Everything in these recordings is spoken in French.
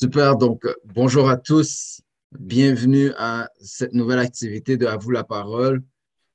Super, donc bonjour à tous. Bienvenue à cette nouvelle activité de À vous la parole.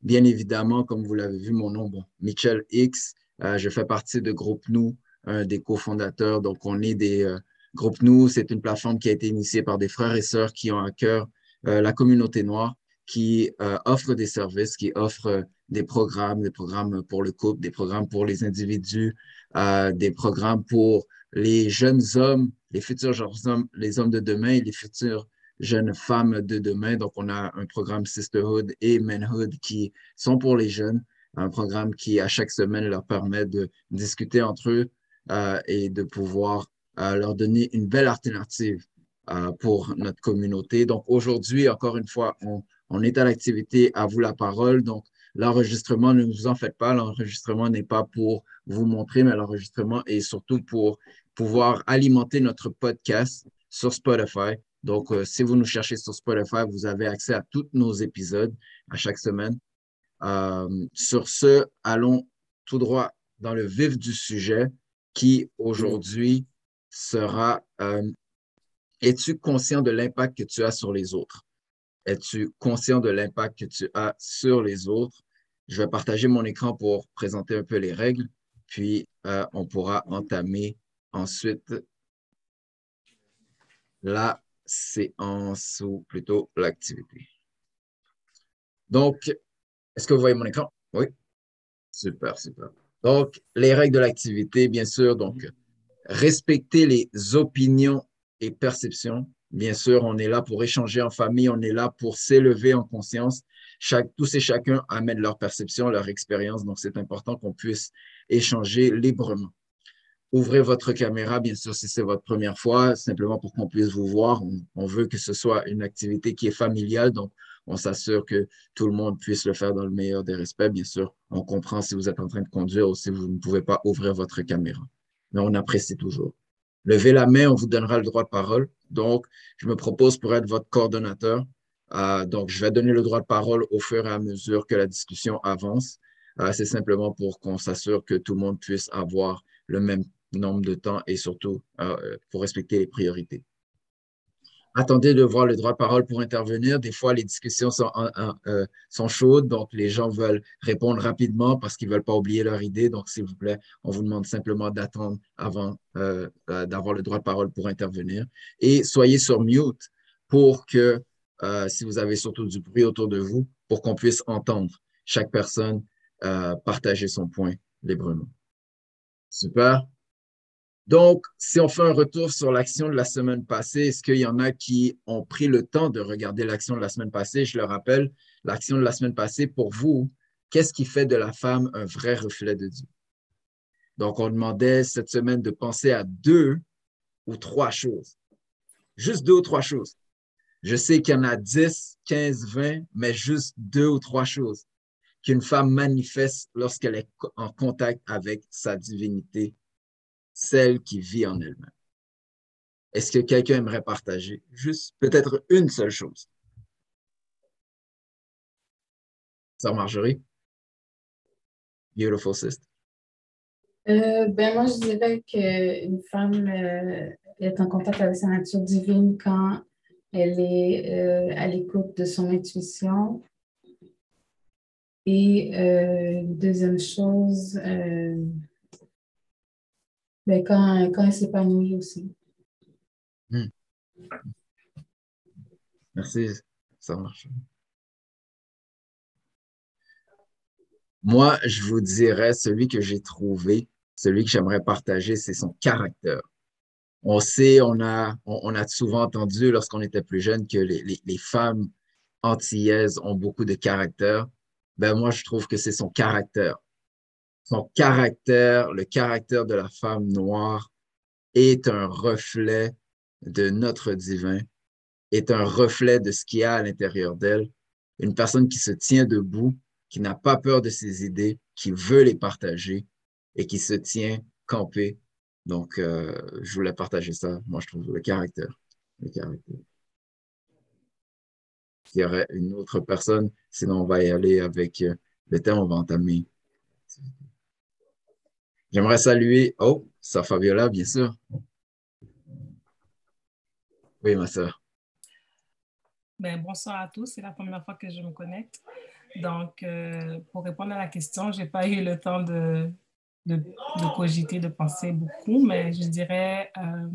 Bien évidemment, comme vous l'avez vu, mon nom, Michel X. Euh, je fais partie de Groupe Nous, des cofondateurs. Donc, on est des euh, Groupe Nous. C'est une plateforme qui a été initiée par des frères et sœurs qui ont à cœur euh, la communauté noire, qui offre des services, qui offre des programmes, des programmes pour le couple, des programmes pour les individus, des programmes pour les jeunes hommes, les futurs hommes, les hommes de demain et les futures jeunes femmes de demain. Donc, on a un programme Sisterhood et Manhood qui sont pour les jeunes, un programme qui, à chaque semaine, leur permet de discuter entre eux euh, et de pouvoir euh, leur donner une belle alternative euh, pour notre communauté. Donc, aujourd'hui, encore une fois, on, on est à l'activité À vous la parole. Donc, l'enregistrement, ne vous en faites pas, l'enregistrement n'est pas pour vous montrer, mais l'enregistrement est surtout pour pouvoir alimenter notre podcast sur Spotify. Donc, euh, si vous nous cherchez sur Spotify, vous avez accès à tous nos épisodes à chaque semaine. Euh, sur ce, allons tout droit dans le vif du sujet qui aujourd'hui sera euh, Es-tu conscient de l'impact que tu as sur les autres? Es-tu conscient de l'impact que tu as sur les autres? Je vais partager mon écran pour présenter un peu les règles, puis on pourra entamer ensuite la séance ou plutôt l'activité. Donc, est-ce que vous voyez mon écran? Oui. Super, super. Donc, les règles de l'activité, bien sûr, donc, respecter les opinions et perceptions. Bien sûr, on est là pour échanger en famille, on est là pour s'élever en conscience. Chaque, tous et chacun amènent leur perception, leur expérience, donc c'est important qu'on puisse échanger librement. Ouvrez votre caméra, bien sûr, si c'est votre première fois, simplement pour qu'on puisse vous voir. On, veut que ce soit une activité qui est familiale, donc on s'assure que tout le monde puisse le faire dans le meilleur des respects. Bien sûr, on comprend si vous êtes en train de conduire ou si vous ne pouvez pas ouvrir votre caméra, mais on apprécie toujours. Levez la main, on vous donnera le droit de parole. Donc, je me propose pour être votre coordonnateur. Euh, donc, je vais donner le droit de parole au fur et à mesure que la discussion avance. Euh, c'est simplement pour qu'on s'assure que tout le monde puisse avoir le même nombre de temps et surtout euh, pour respecter les priorités. Attendez de voir le droit de parole pour intervenir. Des fois, les discussions sont, euh, chaudes, donc les gens veulent répondre rapidement parce qu'ils ne veulent pas oublier leur idée. Donc, s'il vous plaît, on vous demande simplement d'attendre avant euh, d'avoir le droit de parole pour intervenir. Et soyez sur mute pour que, si vous avez surtout du bruit autour de vous, pour qu'on puisse entendre chaque personne partager son point librement. Super. Donc, si on fait un retour sur l'action de la semaine passée, est-ce qu'il y en a qui ont pris le temps de regarder l'action de la semaine passée? Je le rappelle, l'action de la semaine passée, pour vous, qu'est-ce qui fait de la femme un vrai reflet de Dieu? Donc, on demandait cette semaine de penser à deux ou trois choses. Juste deux ou trois choses. Je sais qu'il y en a 10, 15, 20, mais juste deux ou trois choses qu'une femme manifeste lorsqu'elle est en contact avec sa divinité celle qui vit en elle-même. Est-ce que quelqu'un aimerait partager juste peut-être une seule chose? Sœur Marjorie? Beautiful sister. Euh, ben moi, je dirais qu'une femme euh, est en contact avec sa nature divine quand elle est euh, à l'écoute de son intuition. Et deuxième chose, mais quand, elle s'épanouit aussi. Hmm. Merci, ça marche. Moi, je vous dirais, celui que j'ai trouvé, celui que j'aimerais partager, c'est son caractère. On sait, on a, souvent entendu lorsqu'on était plus jeune que les, les, les, femmes antillaises ont beaucoup de caractère. Ben moi, je trouve que c'est son caractère son caractère, le caractère de la femme noire est un reflet de notre divin, est un reflet de ce qu'il y a à l'intérieur d'elle. Une personne qui se tient debout, qui n'a pas peur de ses idées, qui veut les partager et qui se tient campé. Donc, euh, je voulais partager ça. Moi, je trouve le caractère. Le caractère. Il y aurait une autre personne, sinon on va y aller avec euh, le thème, on va entamer. J'aimerais saluer, oh, ça Fabiola, bien sûr. Oui, ma soeur. Ben, bonsoir à tous, c'est la première fois que je me connecte. Donc, euh, pour répondre à la question, je n'ai pas eu le temps de, de, de, cogiter, de penser beaucoup, mais je dirais, euh,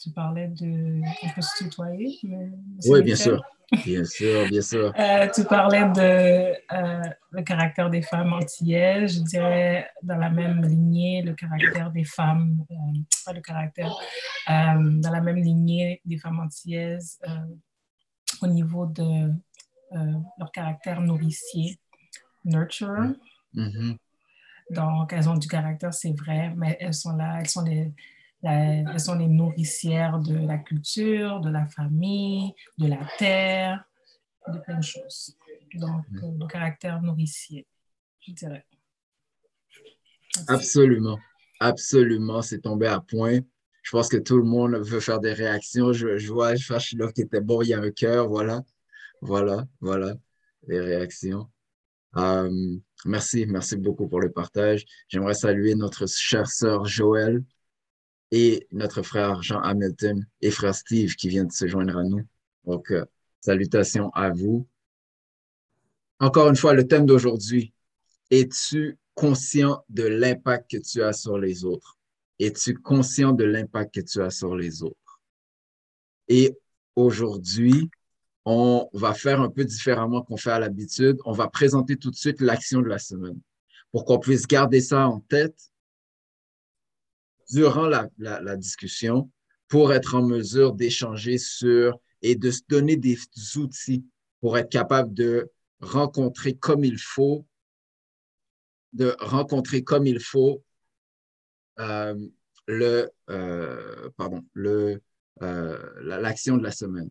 tu parlais de... On peut se tutoyer? Mais, oui, bien sûr. Bien sûr, bien sûr. Euh, tu parlais de euh, le caractère des femmes antillaises. Je dirais dans la même lignée le caractère des femmes, pas le caractère, dans la même lignée des femmes antillaises au niveau de leur caractère nourricier, nurturer. Mm-hmm. Donc, elles ont du caractère, c'est vrai, mais elles sont là, elles sont les, elles sont les nourricières de la culture, de la famille, de la terre, de plein de choses. Donc, mm. le caractère nourricier, je dirais. Absolument. Absolument. C'est tombé à point. Je pense que tout le monde veut faire des réactions. Je, je vois là qui était bon, il y a un cœur. Voilà. Voilà. Voilà. Les réactions. Euh, merci. Merci beaucoup pour le partage. J'aimerais saluer notre chère sœur Joël et notre frère Jean Hamilton et frère Steve qui vient de se joindre à nous. Donc, euh, salutations à vous. Encore une fois, le thème d'aujourd'hui, es-tu conscient de l'impact que tu as sur les autres? Es-tu conscient de l'impact que tu as sur les autres? Et aujourd'hui, on va faire un peu différemment qu'on fait à l'habitude. On va présenter tout de suite l'action de la semaine pour qu'on puisse garder ça en tête durant la, discussion pour être en mesure d'échanger sur et de se donner des outils pour être capable de rencontrer comme il faut, de rencontrer comme il faut euh, le, euh, pardon, le, euh, l'action de la semaine.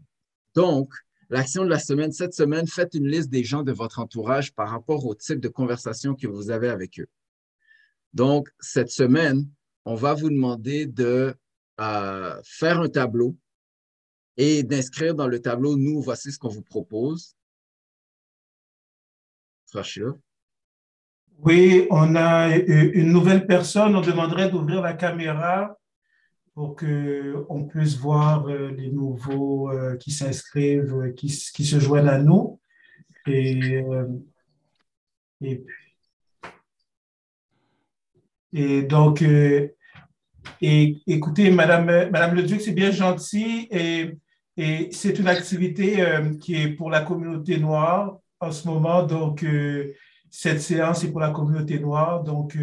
Donc, l'action de la semaine, cette semaine, faites une liste des gens de votre entourage par rapport au type de conversation que vous avez avec eux. Donc, cette semaine, on va vous demander de euh, faire un tableau et d'inscrire dans le tableau, nous, voici ce qu'on vous propose. Oui, on a une nouvelle personne. On demanderait d'ouvrir la caméra pour qu'on puisse voir euh, les nouveaux euh, qui s'inscrivent, qui, qui, se joignent à nous. Et, et donc, euh, et, écoutez, Madame, Madame Le Duc, c'est bien gentil et, et c'est une activité euh, qui est pour la communauté noire en ce moment. Donc, euh, cette séance est pour la communauté noire. Donc,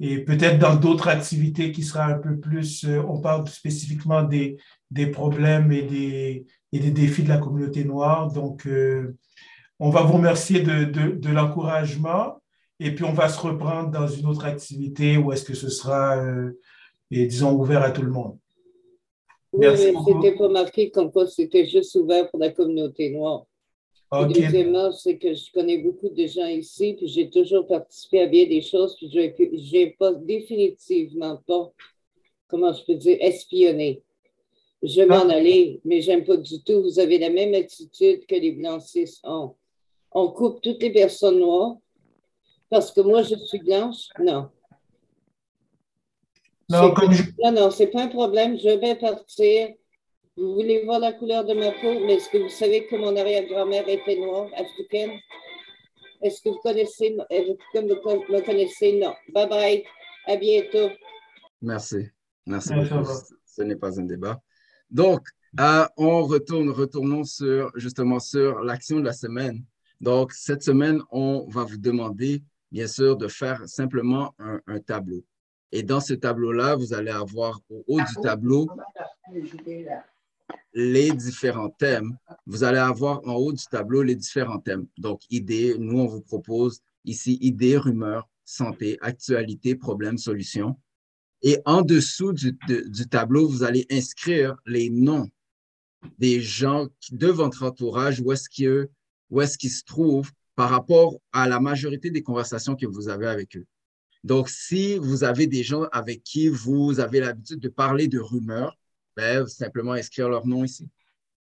et peut-être dans d'autres activités qui sera un peu plus, on parle spécifiquement des, des problèmes et des, et des défis de la communauté noire. Donc, on va vous remercier de, de, de l'encouragement et puis on va se reprendre dans une autre activité où est-ce que ce sera, euh, et, disons, ouvert à tout le monde. Oui, c'était pas marqué comme quoi c'était juste ouvert pour la communauté noire. Okay. deuxièmement, c'est que je connais beaucoup de gens ici, puis j'ai toujours participé à bien des choses, puis je n'ai pas définitivement pas, comment je peux dire, espionné. Je vais m'en ah. aller, mais j'aime pas du tout. Vous avez la même attitude que les blancistes ont. On coupe toutes les personnes noires, parce que moi, je suis blanche? Non. Non, comme je... non, non, c'est pas un problème. Je vais partir. Vous voulez voir la couleur de ma peau, mais est-ce que vous savez que mon arrière-grand-mère était noire, africaine? Est-ce que vous connaissez, comme vous me connaissez? Non. Bye bye. À bientôt. Merci. Merci beaucoup. Ce n'est pas un débat. Donc, euh, on retourne, retournons sur, justement sur l'action de la semaine. Donc, cette semaine, on va vous demander bien sûr, de faire simplement un, tableau. Et dans ce tableau-là, vous allez avoir au haut du tableau les différents thèmes. Vous allez avoir en haut du tableau les différents thèmes. Donc, idées, nous, on vous propose ici idées, rumeurs, santé, actualité, problèmes, solutions. Et en dessous du, tableau, vous allez inscrire les noms des gens de votre entourage, où est-ce qu'ils se trouvent par rapport à la majorité des conversations que vous avez avec eux. Donc, si vous avez des gens avec qui vous avez l'habitude de parler de rumeurs, ben, simplement inscrire leur nom ici.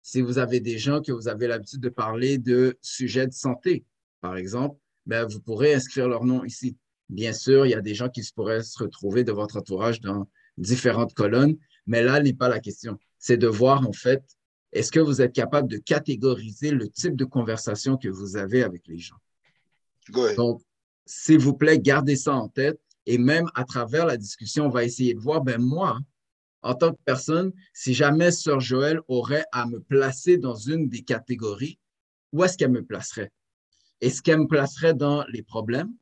Si vous avez des gens que vous avez l'habitude de parler de sujets de santé, par exemple, ben, vous pourrez inscrire leur nom ici. Bien sûr, il y a des gens qui pourraient se retrouver de votre entourage dans différentes colonnes, mais là n'est pas la question. c'est de voir en fait, est-ce que vous êtes capable de catégoriser le type de conversation que vous avez avec les gens? Donc, s'il vous plaît, gardez ça en tête et même à travers la discussion, on va essayer de voir, ben moi, en tant que personne, si jamais Sœur Joël aurait à me placer dans une des catégories, où est-ce qu'elle me placerait? Est-ce qu'elle me placerait dans les problèmes?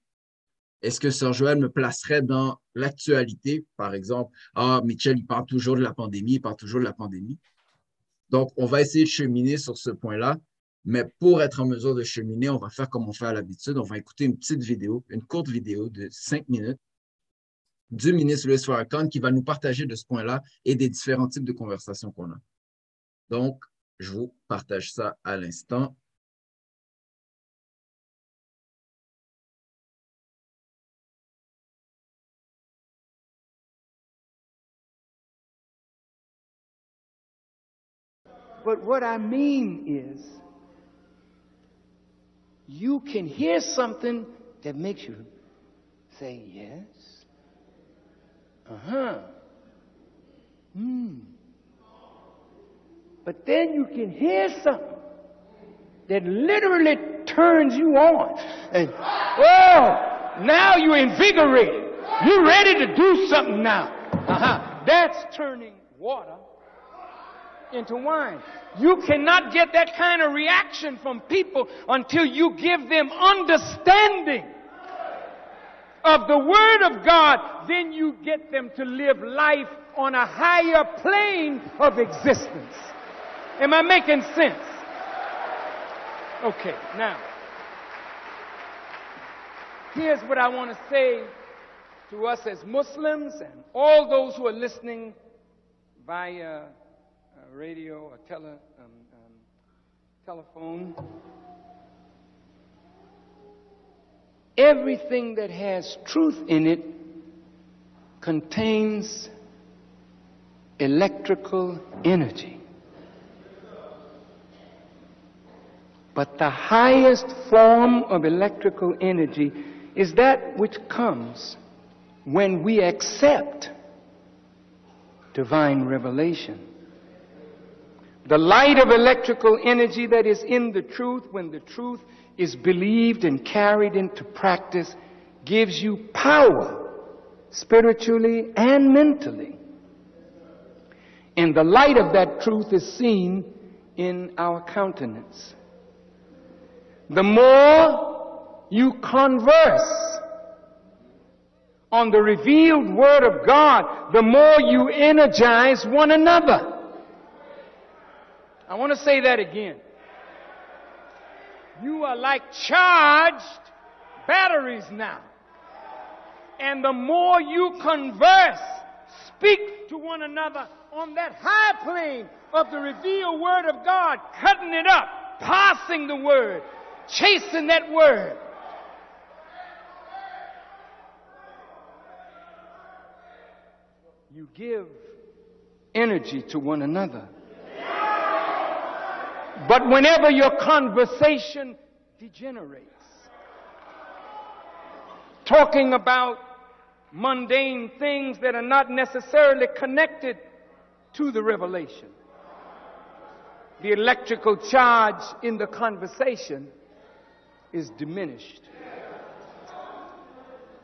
Est-ce que Sœur Joël me placerait dans l'actualité? Par exemple, ah, Mitchell, il parle toujours de la pandémie, il parle toujours de la pandémie. Donc, on va essayer de cheminer sur ce point-là. Mais pour être en mesure de cheminer, on va faire comme on fait à l'habitude. On va écouter une petite vidéo, une courte vidéo de cinq minutes du ministre Louis Farrakhan qui va nous partager de ce point-là et des différents types de conversations qu'on a. Donc, je vous partage ça à l'instant. But what I mean is, you can hear something that makes you say yes uh huh. Hmm. But then you can hear something that literally turns you on. And, oh, now you're invigorated. You're ready to do something now. Uh-huh. That's turning water into wine. You cannot get that kind of reaction from people until you give them understanding of the Word of God, then you get them to live life on a higher plane of existence. Am I making sense? Okay, now, here's what I want to say to us as Muslims and all those who are listening via uh, radio or tele, um, um, telephone. Everything that has truth in it contains electrical energy. But the highest form of electrical energy is that which comes when we accept divine revelation. The light of electrical energy that is in the truth, when the truth is believed and carried into practice gives you power spiritually and mentally. And the light of that truth is seen in our countenance. The more you converse on the revealed Word of God, the more you energize one another. I want to say that again. You are like charged batteries now. And the more you converse, speak to one another on that high plane of the revealed Word of God, cutting it up, passing the Word, chasing that Word. You give energy to one another. But whenever your conversation degenerates, talking about mundane things that are not necessarily connected to the revelation, the electrical charge in the conversation is diminished.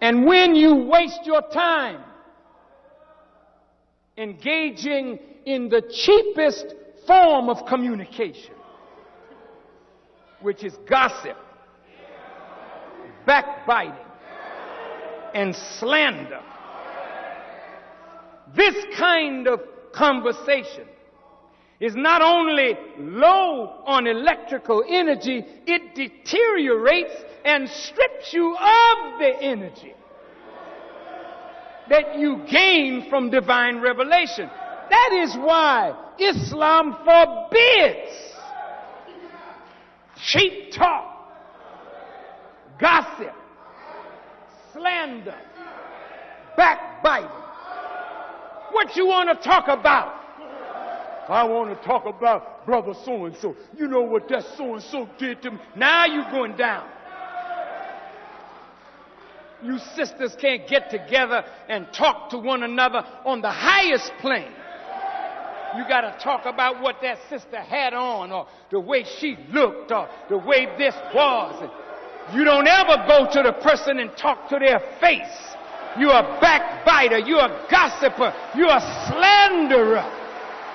And when you waste your time engaging in the cheapest form of communication, which is gossip, backbiting, and slander. This kind of conversation is not only low on electrical energy, it deteriorates and strips you of the energy that you gain from divine revelation. That is why Islam forbids cheap talk, gossip, slander, backbiting. What you want to talk about? I want to talk about brother so and so. You know what that so and so did to me. Now you're going down. You sisters can't get together and talk to one another on the highest plane. You got to talk about what that sister had on or the way she looked or the way this was. You don't ever go to the person and talk to their face. You're a backbiter. You're a gossiper. You're a slanderer.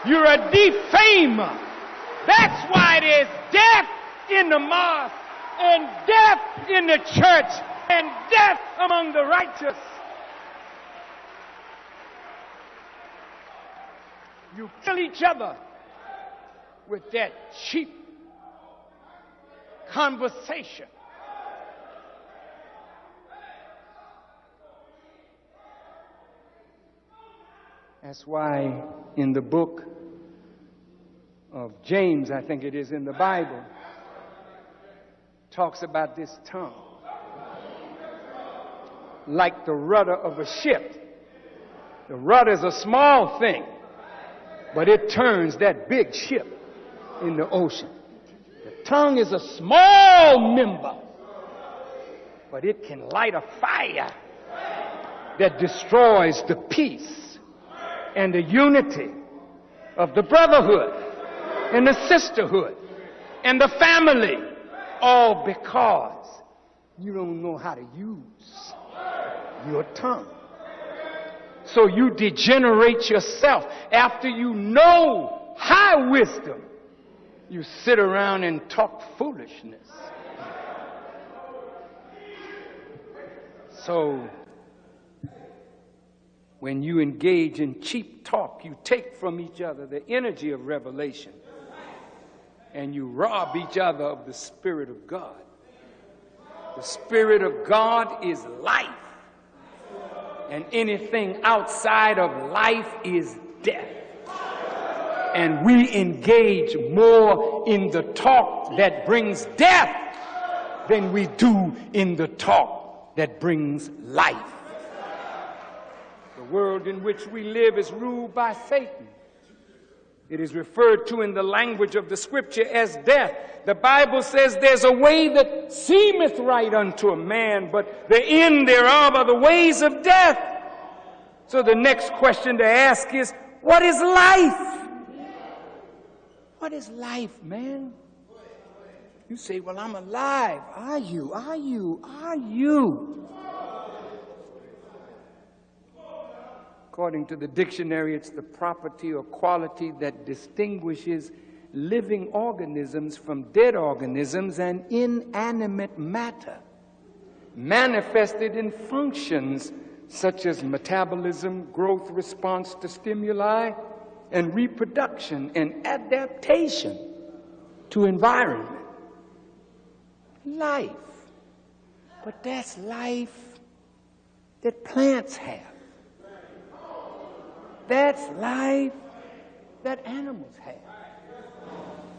You're a defamer. That's why there's death in the mosque and death in the church and death among the righteous. You fill each other with that cheap conversation. That's why in the book of James, I think it is in the Bible, talks about this tongue. Like the rudder of a ship. The rudder is a small thing, but it turns that big ship in the ocean. The tongue is a small member, but it can light a fire that destroys the peace and the unity of the brotherhood and the sisterhood and the family, all because you don't know how to use your tongue. So you degenerate yourself. After you know high wisdom, you sit around and talk foolishness. So, when you engage in cheap talk, you take from each other the energy of revelation and you rob each other of the Spirit of God. The Spirit of God is life, and anything outside of life is death. And we engage more in the talk that brings death than we do in the talk that brings life. The world in which we live is ruled by Satan. It is referred to in the language of the scripture as death. The Bible says there's a way that seemeth right unto a man, but the end thereof are the ways of death. So the next question to ask is, what is life? What is life, man? You say, well, I'm alive. Are you? Are you? Are you? According to the dictionary, it's the property or quality that distinguishes living organisms from dead organisms and inanimate matter, manifested in functions such as metabolism, growth response to stimuli, and reproduction and adaptation to environment. Life. But that's life that plants have. That's life that animals have.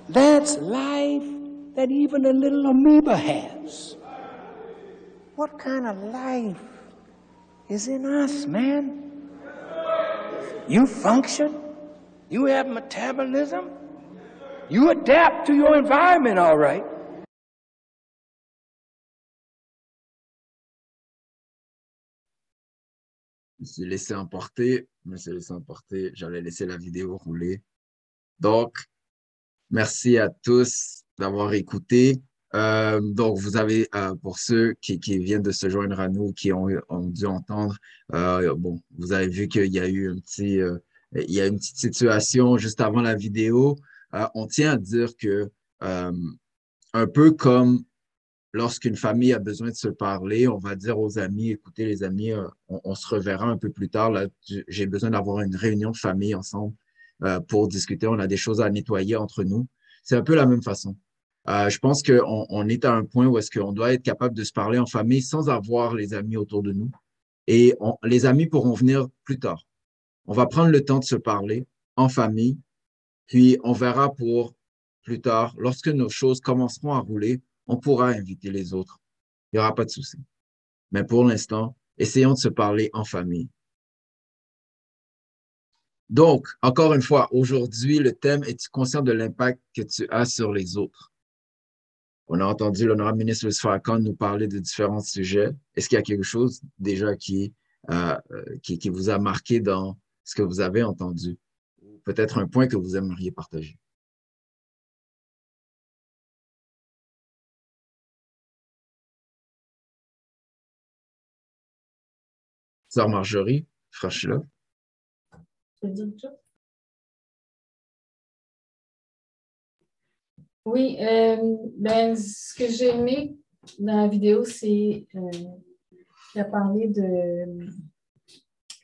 That's life that even a little amoeba has. What kind of life is in us, man? You function. You have metabolism. You adapt to your environment, all right. Je me suis laissé emporter, je me suis laissé emporter, j'allais laisser la vidéo rouler. Donc, merci à tous d'avoir écouté. Euh, donc, vous avez, euh, pour ceux qui, viennent de se joindre à nous, qui ont, dû entendre, euh, bon, vous avez vu qu'il y a eu un petit, il y a une petite situation juste avant la vidéo. On tient à dire que, un peu comme lorsqu'une famille a besoin de se parler, on va dire aux amis, écoutez les amis, euh, on, se reverra un peu plus tard. J'ai besoin d'avoir une réunion de famille ensemble euh, pour discuter. On a des choses à nettoyer entre nous. C'est un peu la même façon. Euh, je pense qu'on on est à un point où est-ce qu'on doit être capable de se parler en famille sans avoir les amis autour de nous. Et les amis pourront venir plus tard. On va prendre le temps de se parler en famille, puis on verra pour plus tard, lorsque nos choses commenceront à rouler, on pourra inviter les autres. Il n'y aura pas de souci. Mais pour l'instant, essayons de se parler en famille. Donc, encore une fois, aujourd'hui, le thème est-tu conscient de l'impact que tu as sur les autres? On a entendu l'honorable ministre Louis Farrakhan nous parler de différents sujets. Est-ce qu'il y a quelque chose déjà qui, euh, qui, qui, vous a marqué dans ce que vous avez entendu? peut-être un point que vous aimeriez partager? Sœur Marjorie, frère. Oui, euh, ben, ce que j'ai aimé dans la vidéo, c'est euh, a parlé de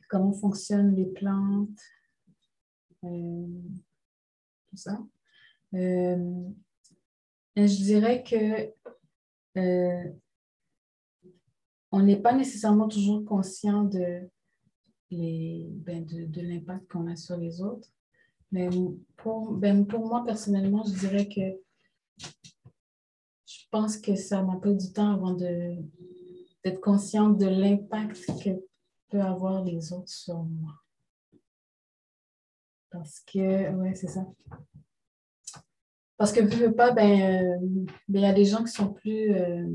comment fonctionnent les plantes, euh, tout ça. je dirais que on n'est pas nécessairement toujours conscient de, ben de, l'impact qu'on a sur les autres. Mais pour, ben pour moi, personnellement, je dirais que je pense que ça m'a pris du temps avant d'être consciente de l'impact que peut avoir les autres sur moi. Parce que, ouais, c'est ça. Parce que, veux, veux pas, ben, euh, ben, il y a des gens qui sont plus, euh,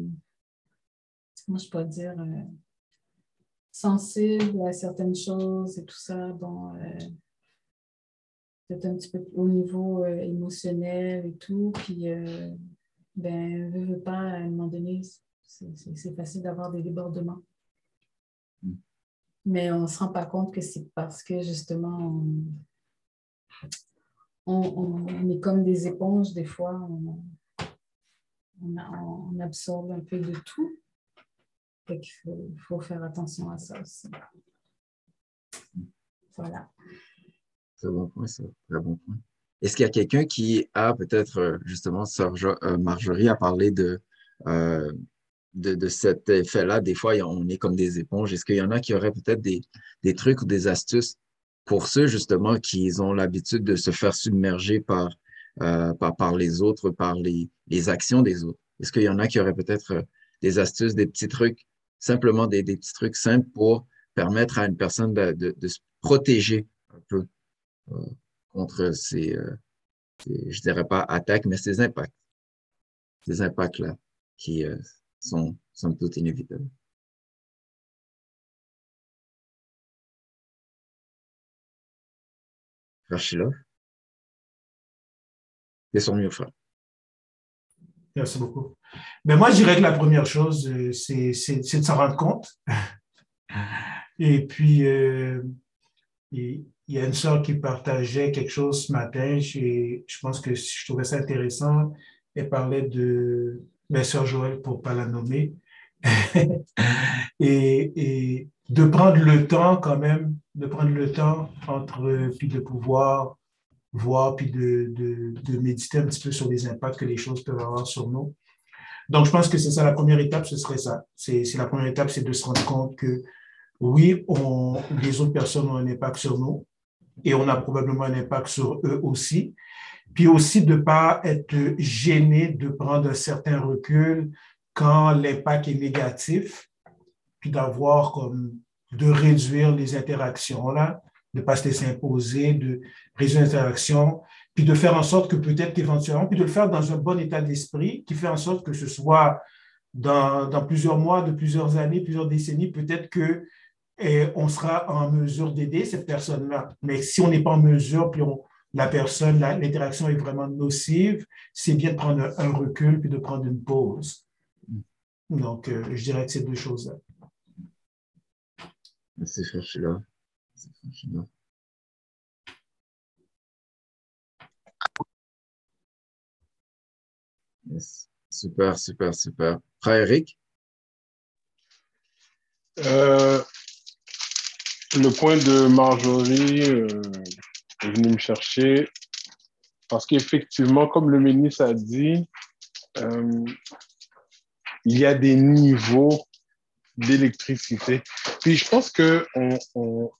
moi je peux dire, euh, sensibles à certaines choses et tout ça. Bon, peut-être un petit peu au niveau émotionnel et tout. Puis, ben, veux, veux pas, à un moment donné, c'est facile d'avoir des débordements. Mm. Mais on ne se rend pas compte que c'est parce que justement, on, est comme des éponges, des fois, on, on, absorbe un peu de tout. Il faut, faut, faire attention à ça aussi. Voilà. Un bon point, c'est un bon point. Est-ce qu'il y a quelqu'un qui a peut-être, euh, justement, euh, Marjorie a parlé euh, de, de, cet effet-là? Des fois, on est comme des éponges. Est-ce qu'il y en a qui auraient peut-être des, des, trucs ou des astuces pour ceux, justement, qui ont l'habitude de se faire submerger par, par, par, les autres, par les, les actions des autres? Est-ce qu'il y en a qui auraient peut-être des astuces, des petits trucs, simplement des, des, petits trucs simples pour permettre à une personne de, de, de se protéger un peu contre ces, euh, je dirais pas attaques, mais ces impacts. Ces impacts-là qui euh, sont, sont tout inévitables. Frère C'est son mieux, frère. Merci beaucoup. Mais moi, je dirais que la première chose, euh, c'est de s'en rendre compte. Et puis, euh, il y a une soeur qui partageait quelque chose ce matin. Je, je pense que je trouvais ça intéressant. Elle parlait de ma soeur Joël, pour ne pas la nommer, et, et, de prendre le temps quand même, de prendre le temps entre, puis de pouvoir voir, puis de, de, méditer un petit peu sur les impacts que les choses peuvent avoir sur nous. Donc, je pense que c'est ça, la première étape, ce serait ça. C'est la première étape, c'est de se rendre compte que oui, on, les autres personnes ont un impact sur nous, et on a probablement un impact sur eux aussi. Puis aussi de ne pas être gêné de prendre un certain recul quand l'impact est négatif, puis d'avoir comme de réduire les interactions là, de ne pas se laisser imposer, de réduire les interactions, puis de faire en sorte que peut-être éventuellement, puis de le faire dans un bon état d'esprit qui fait en sorte que ce soit dans, dans plusieurs mois, de plusieurs années, plusieurs décennies, peut-être que et on sera en mesure d'aider cette personne-là. Mais si on n'est pas en mesure, puis on, la personne, l'interaction est vraiment nocive, c'est bien de prendre un, recul puis de prendre une pause. Donc, euh, je dirais que ces deux choses-là. Merci, frère Super, super, super. Frère Eric? Euh, le point de Marjorie euh, est venu me chercher parce qu'effectivement, comme le ministre a dit, euh, il y a des niveaux d'électricité. Puis je pense qu'on on, on,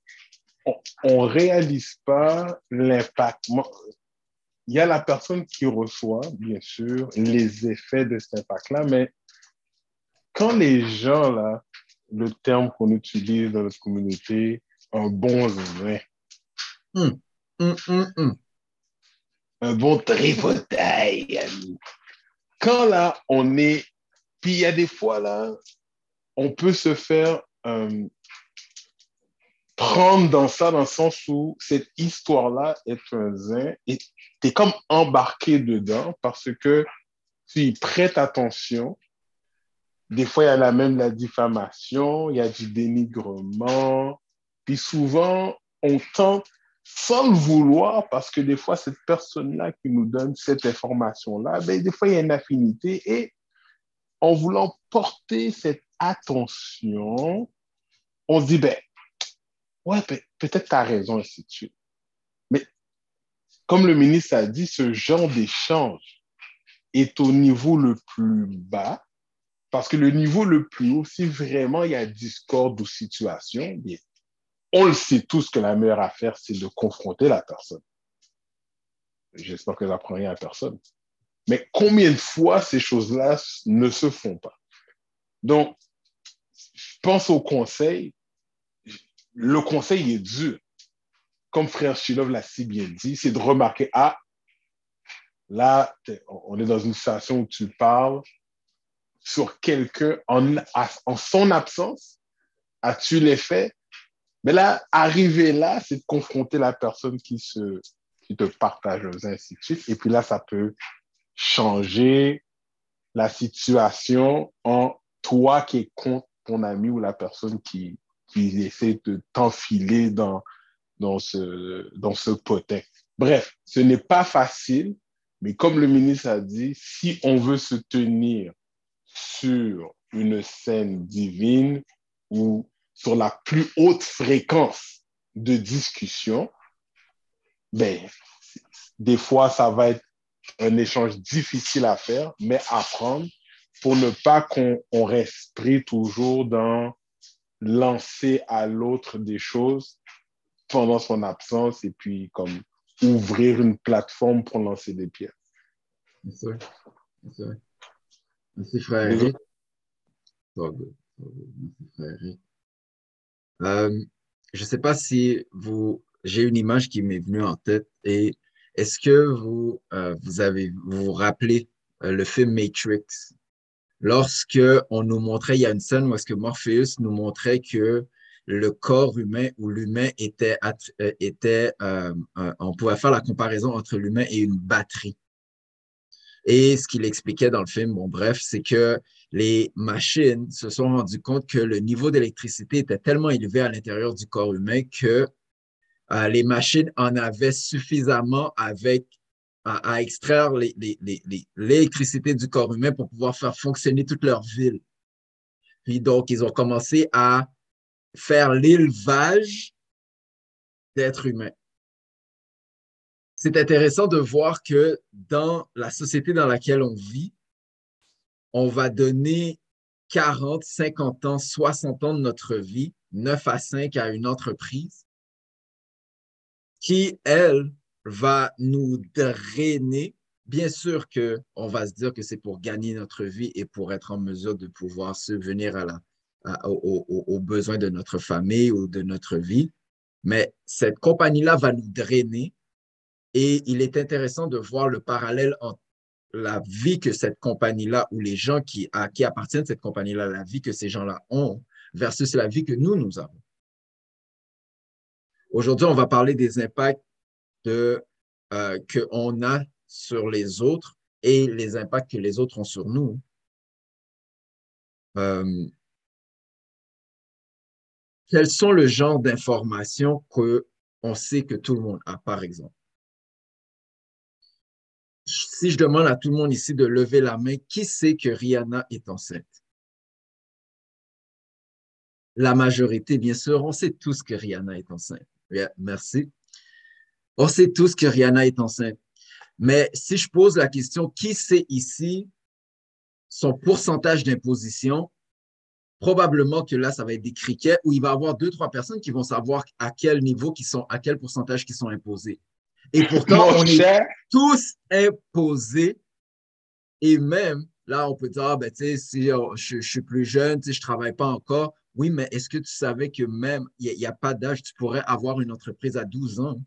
réalise pas l'impact. Il y a la personne qui reçoit, bien sûr, les effets de cet impact-là, mais quand les gens, là, le terme qu'on utilise dans notre communauté, un bon vrai. Hum, hum, hum, un bon tripotail. Quand là, on est. Puis il y a des fois là, on peut se faire. Euh, prendre dans ça, dans le sens où cette histoire-là est un zin et tu es comme embarqué dedans parce que tu y prêtes attention. Des fois, il y a la même la diffamation, il y a du dénigrement. Puis souvent, on tente sans le vouloir, parce que des fois, cette personne-là qui nous donne cette information-là, ben, des fois, il y a une affinité. Et en voulant porter cette attention, on se dit, ben, ouais, peut-être tu as raison, ainsi de suite. Mais comme le ministre a dit, ce genre d'échange est au niveau le plus bas, parce que le niveau le plus haut, si vraiment il y a discorde ou situation, on le sait tous que la meilleure affaire, c'est de confronter la personne. J'espère que j'apprends rien à personne. Mais combien de fois ces choses-là ne se font pas? Donc, je pense au conseil, le conseil est dur. Comme frère Shilov l'a si bien dit, c'est de remarquer, ah, là, on est dans une situation où tu parles sur quelqu'un en, son absence. As-tu les? Mais là, arriver là, c'est de confronter la personne qui te partage, ainsi de suite. Et puis là, ça peut changer la situation en toi qui es contre ton ami ou la personne qui, qui essaie de t'enfiler dans, dans ce, dans ce potin. Bref, ce n'est pas facile, mais comme le ministre a dit, si on veut se tenir sur une scène divine où sur la plus haute fréquence de discussion, ben, des fois, ça va être un échange difficile à faire, mais apprendre pour ne pas qu'on reste pris toujours dans lancer à l'autre des choses pendant son absence et puis comme ouvrir une plateforme pour lancer des pierres. Merci. Merci, frère Eric. Merci, frère Eric. Euh, je ne sais pas si vous, j'ai une image qui m'est venue en tête et est-ce que vous, euh, vous avez, vous, vous rappelez euh, le film Matrix? Lorsque on nous montrait, il y a une scène où est-ce que Morpheus nous montrait que le corps humain ou l'humain était, était on pouvait faire la comparaison entre l'humain et une batterie. Et ce qu'il expliquait dans le film, bon bref, c'est que les machines se sont rendues compte que le niveau d'électricité était tellement élevé à l'intérieur du corps humain que euh, les machines en avaient suffisamment avec à, extraire l'électricité du corps humain pour pouvoir faire fonctionner toute leur ville. Puis donc, ils ont commencé à faire l'élevage d'êtres humains. C'est intéressant de voir que dans la société dans laquelle on vit, on va donner 40, 50 ans, 60 ans de notre vie, 9 à 5 à une entreprise qui, elle, va nous drainer. Bien sûr qu'on va se dire que c'est pour gagner notre vie et pour être en mesure de pouvoir subvenir à la, aux, besoins de notre famille ou de notre vie. Mais cette compagnie-là va nous drainer et il est intéressant de voir le parallèle entre la vie que cette compagnie-là ou les gens qui, à, qui appartiennent à cette compagnie-là, la vie que ces gens-là ont versus la vie que nous, nous avons. Aujourd'hui, on va parler des impacts de, euh, qu'on a sur les autres et les impacts que les autres ont sur nous. Euh, quels sont le genre d'informations qu'on sait que tout le monde a, par exemple? si je demande à tout le monde ici de lever la main, qui sait que Rihanna est enceinte? La majorité, bien sûr, on sait tous que Rihanna est enceinte. merci. On sait tous que Rihanna est enceinte. Mais si je pose la question, qui sait ici son pourcentage d'imposition? Probablement que là, ça va être des criquets où il va y avoir deux, trois personnes qui vont savoir à quel niveau qui sont, à quel pourcentage qui sont imposés. Et pourtant, on est tous imposés. Et même, là, on peut dire, ah, ben, tu sais, si oh, je, suis plus jeune, tu sais, je ne travaille pas encore. Oui, mais est-ce que tu savais que même, il n'y a, pas d'âge, tu pourrais avoir une entreprise à 12 ans?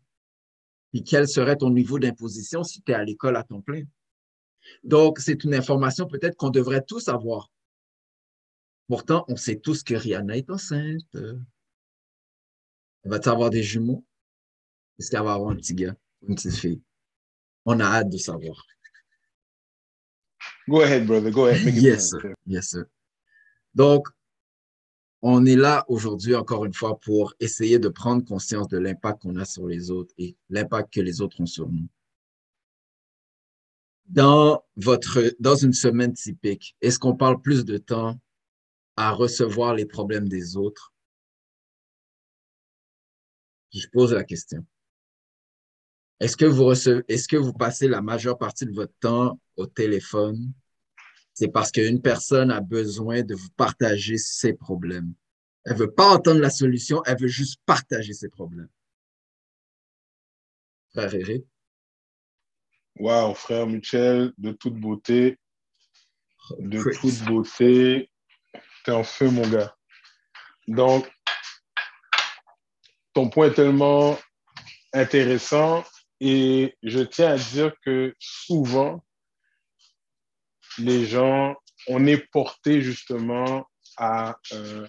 Puis quel serait ton niveau d'imposition si tu es à l'école à temps plein? Donc, c'est une information peut-être qu'on devrait tous avoir. Pourtant, on sait tous que Rihanna est enceinte. Va-t-elle avoir des jumeaux? Est-ce qu'elle va avoir un petit gars, une petite fille? On a hâte de savoir. Go ahead, brother. Go ahead. yes, sir. Yes, sir. Donc, on est là aujourd'hui, encore une fois, pour essayer de prendre conscience de l'impact qu'on a sur les autres et l'impact que les autres ont sur nous. Dans, votre, dans une semaine typique, est-ce qu'on parle plus de temps à recevoir les problèmes des autres? Je pose la question. Est-ce que est-ce que vous passez la majeure partie de votre temps au téléphone? C'est parce qu'une personne a besoin de vous partager ses problèmes. Elle veut pas entendre la solution, elle veut juste partager ses problèmes. Frère Eric? Wow, frère Michel, de toute beauté. De toute beauté. T'es en feu, mon gars. Donc, ton point est tellement intéressant et je tiens à dire que souvent, les gens, on est porté justement à euh,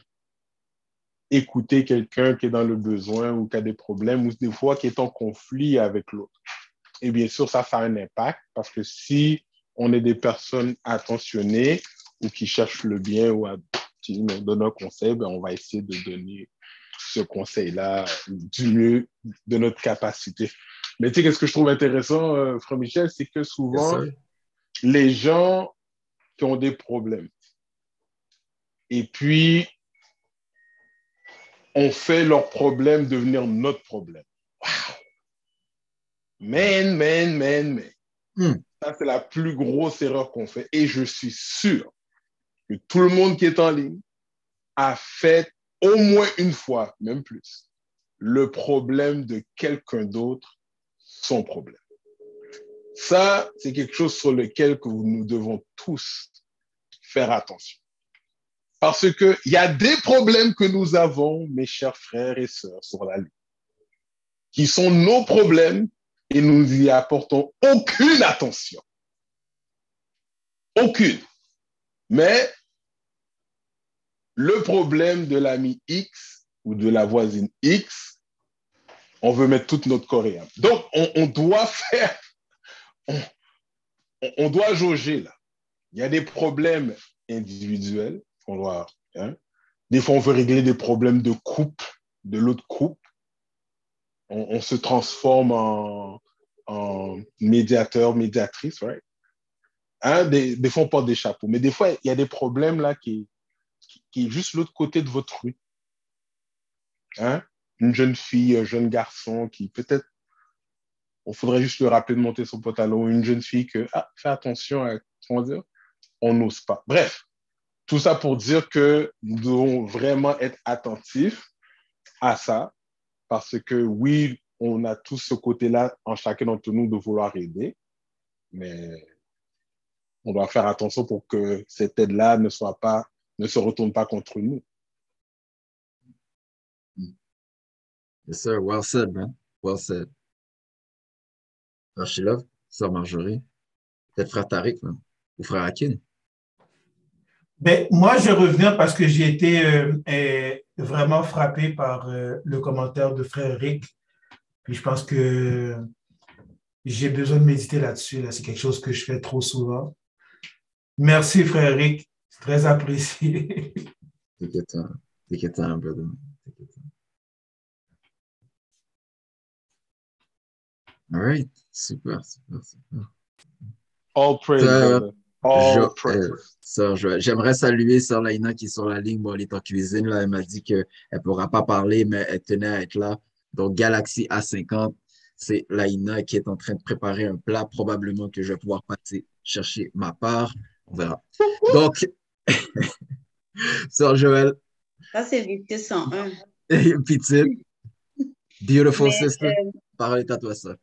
écouter quelqu'un qui est dans le besoin ou qui a des problèmes ou des fois qui est en conflit avec l'autre. Et bien sûr, ça, ça a un impact parce que si on est des personnes attentionnées ou qui cherchent le bien ou à, qui nous donnent un conseil, ben on va essayer de donner ce conseil-là du mieux de notre capacité. Mais tu sais, qu'est-ce que je trouve intéressant, euh, Frère Michel, c'est que souvent, les gens qui ont des problèmes, et puis, on fait leur problème devenir notre problème. Wow! Man, man, man, man. Hmm. Ça, c'est la plus grosse erreur qu'on fait. Et je suis sûr que tout le monde qui est en ligne a fait au moins une fois, même plus, le problème de quelqu'un d'autre, son problème. Ça, c'est quelque chose sur lequel que nous devons tous faire attention. Parce qu'il y a des problèmes que nous avons, mes chers frères et sœurs, sur la ligne, qui sont nos problèmes et nous n'y apportons aucune attention. Aucune. Mais le problème de l'ami X ou de la voisine X, on veut mettre toute notre coréenne. Donc, on, doit faire, on, doit jauger là. Il y a des problèmes individuels. Hein. Des fois, on veut régler des problèmes de couple, de l'autre couple. On, se transforme en, médiateur, médiatrice, right? Hein, des, des, fois, on porte des chapeaux. Mais des fois, il y a des problèmes là qui, qui est juste l'autre côté de votre rue. Hein? Une jeune fille, un jeune garçon qui peut-être, on faudrait juste le rappeler de monter son pantalon, une jeune fille que, ah, fais attention à, comment dire, on n'ose pas. Bref, tout ça pour dire que nous devons vraiment être attentifs à ça, parce que oui, on a tous ce côté-là en chacun d'entre nous de vouloir aider, mais on doit faire attention pour que cette aide-là ne soit pas ne se retourne pas contre nous. Yes, sir. Well said, man. Well said. Frère Sœur Marjorie, peut-être frère Tariq, ou frère Akin. Ben, moi, je reviens parce que j'ai été euh, euh, vraiment frappé par euh, le commentaire de frère Rick. Puis je pense que j'ai besoin de méditer là-dessus. Là. C'est quelque chose que je fais trop souvent. Merci, frère Rick. Très apprécié. Take your brother. All right. Super, super, super. All praise, All praise. J'aimerais saluer Sœur Laina qui est sur la ligne. Bon, elle est en cuisine. Là. Elle m'a dit qu'elle ne pourra pas parler, mais elle tenait à être là. Donc, Galaxy A50, c'est Laina qui est en train de préparer un plat, probablement que je vais pouvoir passer chercher ma part. On verra. Donc, Sœur Joël. Ça, c'est Victor 101. Petite. Beautiful sister. Euh, Parole est à toi, ça.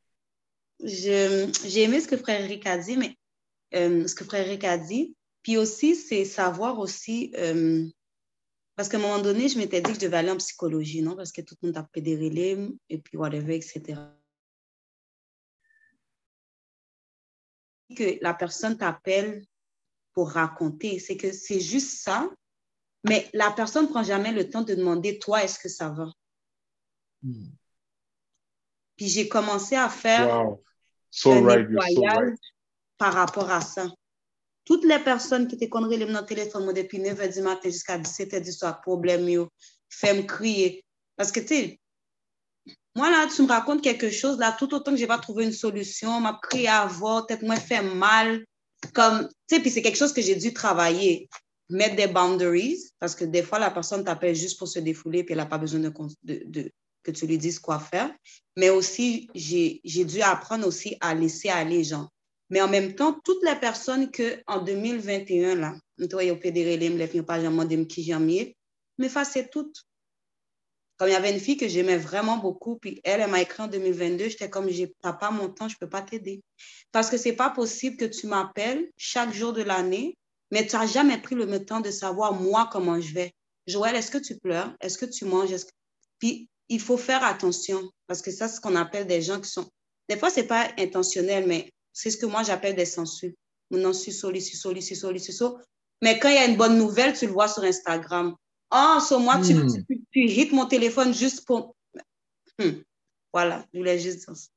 J'ai aimé ce que Frère Eric a dit, mais euh, ce que Frère Eric a dit. Puis aussi, c'est savoir aussi. Euh, parce qu'à un moment donné, je m'étais dit que je devais aller en psychologie, non? Parce que tout le monde a des relais, et puis whatever, etc. Que la personne t'appelle pour raconter. C'est que c'est juste ça, mais la personne ne prend jamais le temps de demander, toi, est-ce que ça va? Hmm. Puis j'ai commencé à faire un nettoyage par rapport à ça. Toutes les personnes qui étaient conneries dans mon téléphone depuis 9h du matin jusqu'à 17h du soir, problème, yo, fait me crier. Parce que, tu moi, là, tu me racontes quelque chose, là, tout autant que je n'ai pas trouvé une solution, m'a crié voir, peut-être moi, fait mal. Comme, tu sais, puis c'est quelque chose que j'ai dû travailler. Mettre des boundaries, parce que des fois, la personne t'appelle juste pour se défouler, puis elle n'a pas besoin de, de, que tu lui dises quoi faire. Mais aussi, j'ai dû apprendre aussi à laisser aller les gens. Mais en même temps, toutes les personnes que en 2021, là, toi, au PDR, les filles pas jamais qui jamais, m'effacer toutes. Comme il y avait une fille que j'aimais vraiment beaucoup, puis elle, elle m'a écrit en 2022, j'étais comme, j'ai pas mon temps, je peux pas t'aider. Parce que c'est pas possible que tu m'appelles chaque jour de l'année, mais tu n'as jamais pris le temps de savoir moi comment je vais. Joël, est-ce que tu pleures? Est-ce que tu manges? Puis il faut faire attention parce que ça, c'est ce qu'on appelle des gens qui sont. Des fois, ce n'est pas intentionnel, mais c'est ce que moi j'appelle des census. Mon nom, soli, soli, soli, soli, Mais quand il y a une bonne nouvelle, tu le vois sur Instagram. Oh, sur moi, tu, hmm. tu, tu, mon téléphone juste pour. Hmm. Voilà, je voulais juste dire ça.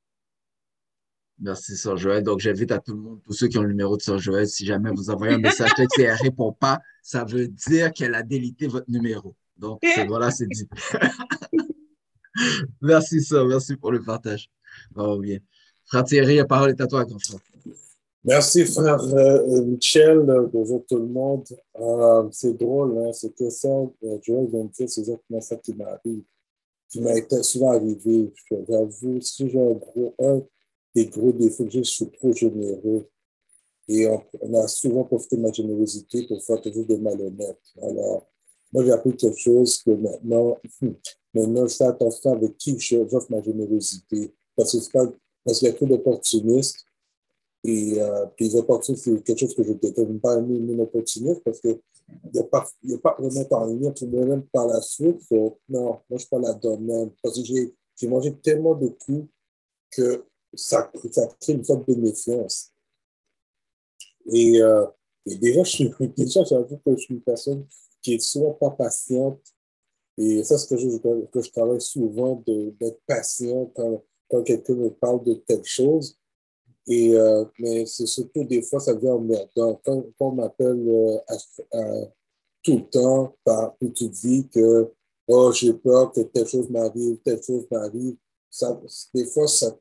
Merci, Sœur Joël. Donc, j'invite à tout le monde, tous ceux qui ont le numéro de Sœur Joël, si jamais vous envoyez un message texte et elle ne répond pas, ça veut dire qu'elle a délité votre numéro. Donc, voilà, c'est dit. merci, ça. Merci pour le partage. Oh, bien. Frère Thierry, la parole est à toi, grand frère. Merci, frère euh, Michel. Bonjour tout le monde. Euh, c'est drôle, hein, c'est que ça, euh, Joël vient de dire, c'est exactement ça qui m'arrive, qui m'a été souvent arrivé. J'avoue, si j'ai un gros, un des gros défauts je suis trop généreux. Et on, a souvent profité de ma générosité pour faire quelque chose de malhonnête. Alors, moi, j'ai appris quelque chose que maintenant, maintenant, je fais attention avec qui j'offre ma générosité. Parce qu'il y a trop d'opportunistes. Et euh, les opportunistes, c'est quelque chose que je ne détermine pas une opportuniste parce qu'il n'y a, pas, vraiment en lien pour moi-même par la suite. non, moi, je suis pas la même. Parce que j'ai mangé tellement de coups que ça, ça crée une sorte de méfiance. Et, euh, et déjà, déjà j'avoue que je suis une personne qui est souvent pas patiente. Et ça, c'est quelque chose que, je travaille souvent, d'être patient quand quand quelqu'un me parle de telle chose. Et, euh, mais c'est surtout des fois, ça devient emmerdant. Quand, quand on m'appelle euh, tout le temps, par, puis tu dis que oh, j'ai peur que telle chose m'arrive, telle chose m'arrive, des fois, ça,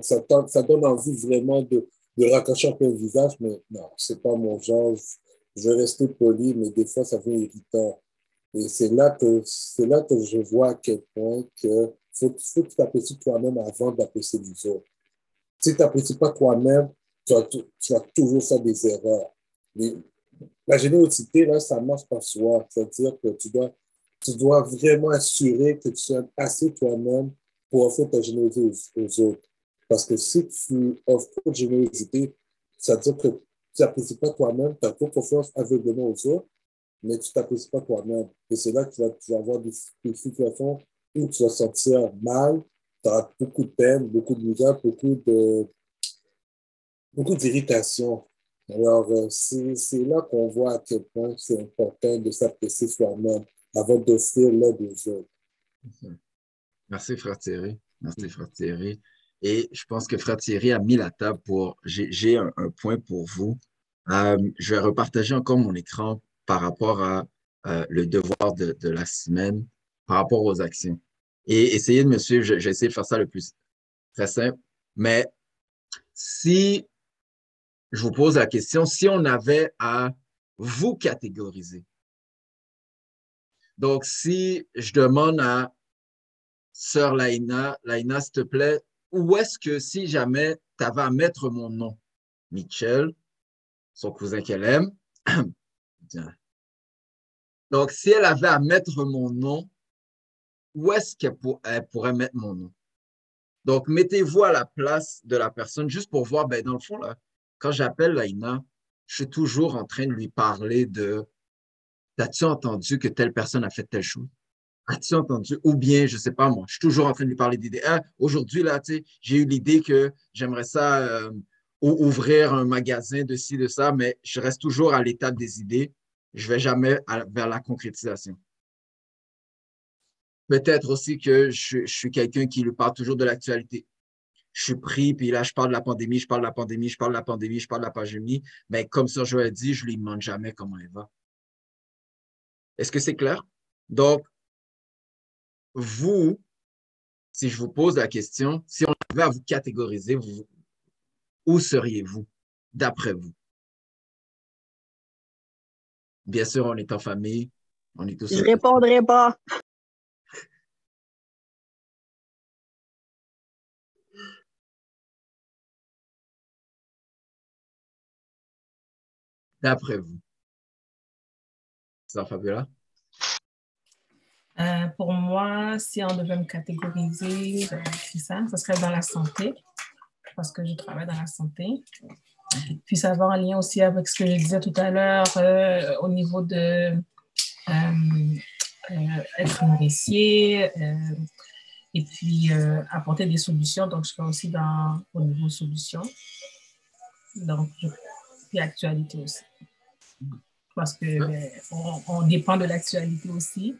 ça, donne envie vraiment de, de raccrocher un peu le visage, mais non, c'est pas mon genre. Je, je vais rester poli, mais des fois, ça devient irritant. Et c'est là que, c'est là que je vois à quel point que faut, faut que tu t'apprécies toi-même avant d'apprécier les autres. Si tu n'apprécies pas toi-même, tu, vas, toujours faire des erreurs. la générosité, ça marche par soi. C'est-à-dire que tu dois, tu dois vraiment assurer que tu sois assez toi-même pour offrir ta générosité aux, autres. Parce que si tu offres trop de générosité, ça veut dire que tu n'apprécies pas toi-même, tu as trop confiance aveuglément aux autres, mais tu t'apprécies pas toi-même. Et c'est là que tu vas, avoir des, situations où tu vas sentir mal, tu auras beaucoup de peine, beaucoup de misère, beaucoup de beaucoup d'irritation. Alors, euh, c'est là qu'on voit à quel point c'est important de s'apprécier soi-même avant d'offrir l'aide aux autres. Merci, Frère Thierry. Merci, Frère Thierry. Et je pense que Frère Thierry a mis la table pour. J'ai un, point pour vous. Euh, je vais repartager encore mon écran par rapport à euh, le devoir de, la semaine, par rapport aux actions et essayez de me suivre. J'ai essayé de faire ça le plus très simple. Mais si je vous pose la question, si on avait à vous catégoriser, donc si je demande à Sœur Laïna, Laïna, s'il te plaît, où est-ce que si jamais tu avais à mettre mon nom, Michel, son cousin qu'elle aime, donc si elle avait à mettre mon nom, où est-ce qu'elle pourrait mettre mon nom? Donc, mettez-vous à la place de la personne juste pour voir, ben, dans le fond, là, quand j'appelle Laina, je suis toujours en train de lui parler de As-tu entendu que telle personne a fait telle chose? As-tu entendu? Ou bien, je sais pas moi, je suis toujours en train de lui parler d'idées. Ah, aujourd'hui, là, tu sais, j'ai eu l'idée que j'aimerais ça euh, ouvrir un magasin de ci, de ça, mais je reste toujours à l'étape des idées. Je ne vais jamais vers la concrétisation. Peut-être aussi que je, suis quelqu'un qui lui parle toujours de l'actualité. Je suis pris, puis là, je parle de la pandémie, je parle de la pandémie, je parle de la pandémie, je parle de la pandémie. Mais comme ça, je dit, je lui demande jamais comment elle va. Est-ce que c'est clair? Donc, vous, si je vous pose la question, si on à vous catégoriser, vous, où seriez-vous, d'après vous? Bien sûr, on est en famille, on est tous. Je répondrai pas. D'après vous. Ça, Fabiola? Euh, pour moi, si on devait me catégoriser, c'est ça, ce serait dans la santé, parce que je travaille dans la santé. Puis ça va en lien aussi avec ce que je disais tout à l'heure euh, au niveau de euh, être nourricier et puis apporter des solutions. Donc, je serai aussi dans, au niveau solutions. Donc, je, puis actualité aussi. Parce que ben, on, dépend de l'actualité aussi.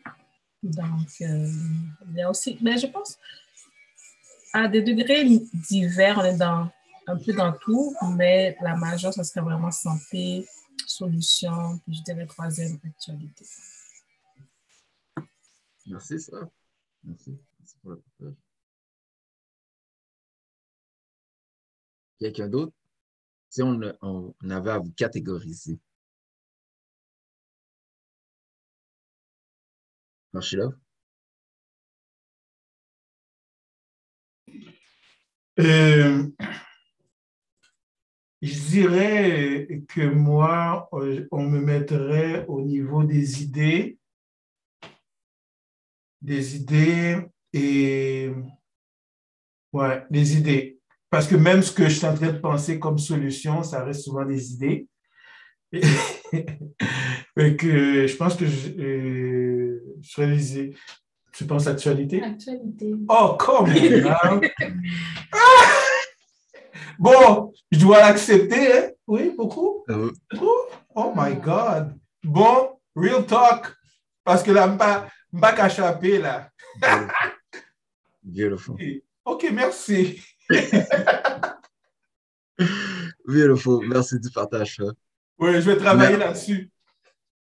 Donc, euh, il y a aussi, mais je pense, à des degrés divers, on est dans, un peu dans tout, mais la majeure, ce serait vraiment santé, solution, puis je dirais troisième, actualité. Merci, ça. Merci. Merci pour le Quelqu'un d'autre? Si on, on, avait à vous catégoriser, Marchilov? Euh, je dirais que moi, on me mettrait au niveau des idées, des idées et ouais, des idées. Parce que même ce que je suis en train de penser comme solution, ça reste souvent des idées. Et que je pense que je, euh, je réalisais. Tu penses actualité? Actualité. Oh, come on! bon, je dois l'accepter, hein? Oui, beaucoup? Uh Oh my God! Bon, real talk. Parce que là, je ne pas qu'à là. Beautiful. OK, merci. Beautiful. Merci du partage. Oui, je vais travailler là-dessus.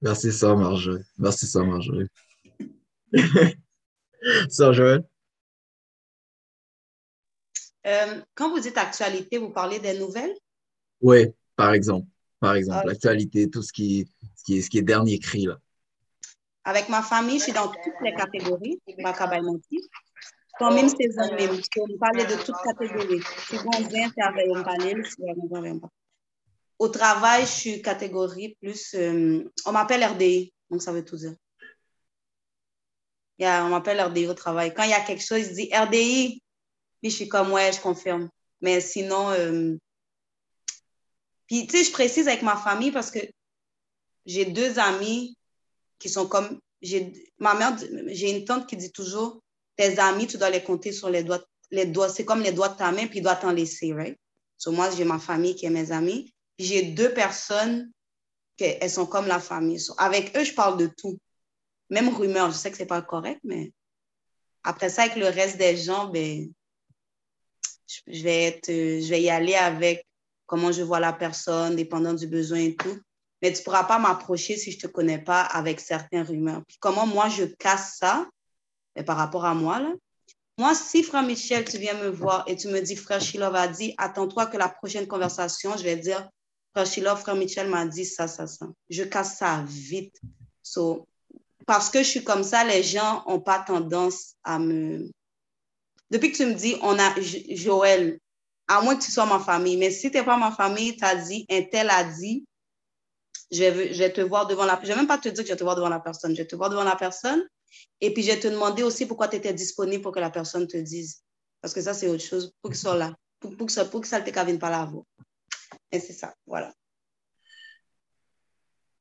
Merci, Sœur Marjorie. Merci, Sœur Marjorie. Sœur Joël? Euh, quand vous dites actualité, vous parlez des nouvelles? Oui, par exemple. Par exemple, l'actualité, tout ce qui, ce, qui est, ce qui est dernier cri. Là. Avec ma famille, je suis dans toutes les catégories. Quand même saison même. On parle de toutes catégories. Si on vient, c'est on parle, si on vient pas. Au travail, je suis catégorie plus. Euh, on m'appelle RDI, donc ça veut tout dire. On m'appelle RDI au travail. Quand il y a quelque chose, je dis RDI, puis je suis comme ouais, je confirme. Mais sinon, euh, puis tu sais, je précise avec ma famille parce que j'ai deux amis qui sont comme. Ma mère, j'ai une tante qui dit toujours tes amis, tu dois les compter sur les doigts. Les doigts c'est comme les doigts de ta main, puis il doit t'en laisser, right? So, moi, j'ai ma famille qui est mes amis j'ai deux personnes elles sont comme la famille. Avec eux, je parle de tout. Même rumeur, je sais que c'est pas correct, mais après ça, avec le reste des gens, ben, je vais, être, je vais y aller avec comment je vois la personne, dépendant du besoin et tout. Mais tu pourras pas m'approcher si je te connais pas avec certaines rumeurs. Puis comment moi, je casse ça ben, par rapport à moi. Là. Moi, si frère Michel, tu viens me voir et tu me dis, frère Shilov a dit, attends-toi que la prochaine conversation, je vais dire, Frère Sheila, frère Michel m'a dit ça, ça, ça. Je casse ça vite. So, parce que je suis comme ça, les gens n'ont pas tendance à me. Depuis que tu me dis, on a Joël, à moins que tu sois ma famille, mais si tu n'es pas ma famille, tu as dit, un tel a dit, je vais, je vais te voir devant la Je ne vais même pas te dire que je vais te voir devant la personne. Je vais te voir devant la personne. Et puis, je vais te demander aussi pourquoi tu étais disponible pour que la personne te dise. Parce que ça, c'est autre chose. Pour qu'ils soient là. Pour, que ça, pour que ça ne te pas là. Et c'est ça, voilà.